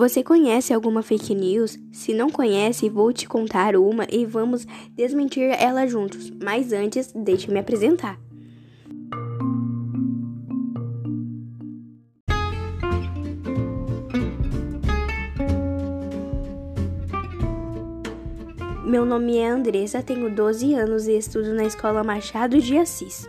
Você conhece alguma fake news? Se não conhece, vou te contar uma e vamos desmentir ela juntos. Mas antes, deixe-me apresentar. Meu nome é Andressa, tenho 12 anos e estudo na Escola Machado de Assis.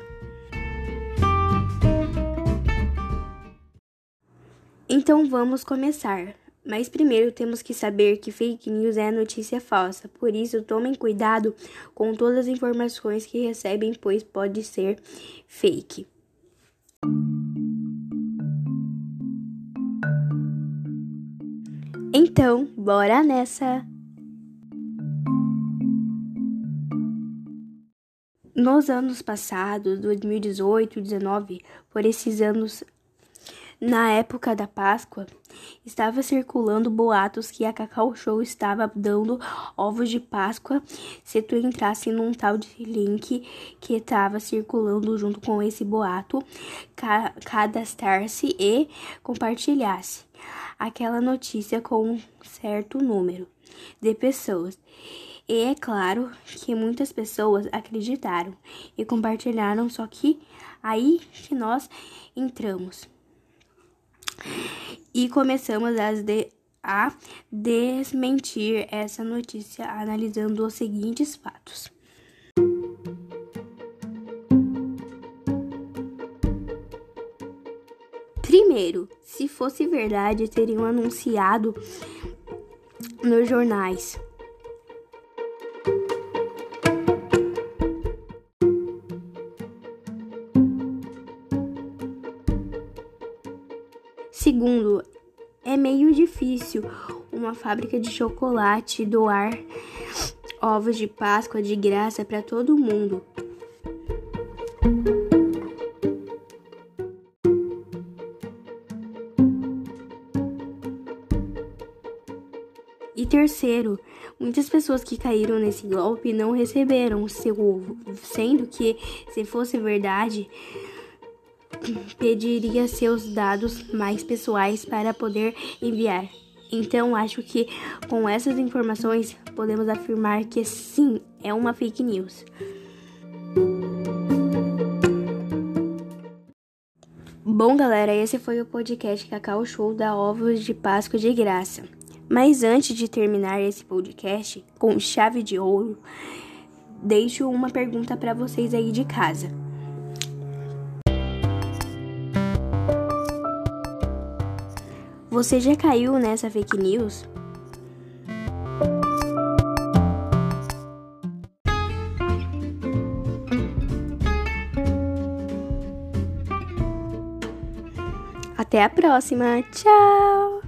Então vamos começar. Mas primeiro temos que saber que fake news é notícia falsa, por isso tomem cuidado com todas as informações que recebem, pois pode ser fake. Então, bora nessa! Nos anos passados, 2018 e 2019, por esses anos na época da Páscoa, estava circulando boatos que a Cacau Show estava dando ovos de Páscoa se tu entrasse num tal de link que estava circulando junto com esse boato, ca cadastrar-se e compartilhasse aquela notícia com um certo número de pessoas. E é claro que muitas pessoas acreditaram e compartilharam, só que aí que nós entramos e começamos de, a desmentir essa notícia analisando os seguintes fatos. Primeiro, se fosse verdade, teriam anunciado nos jornais. Segundo, é meio difícil uma fábrica de chocolate doar ovos de Páscoa de graça para todo mundo. E terceiro, muitas pessoas que caíram nesse golpe não receberam seu ovo, sendo que, se fosse verdade, pediria seus dados mais pessoais para poder enviar. Então, acho que com essas informações podemos afirmar que sim, é uma fake news. Bom, galera, esse foi o podcast Cacau Show da Ovos de Páscoa de Graça. Mas antes de terminar esse podcast com chave de ouro, deixo uma pergunta para vocês aí de casa. Você já caiu nessa fake news? Até a próxima. Tchau!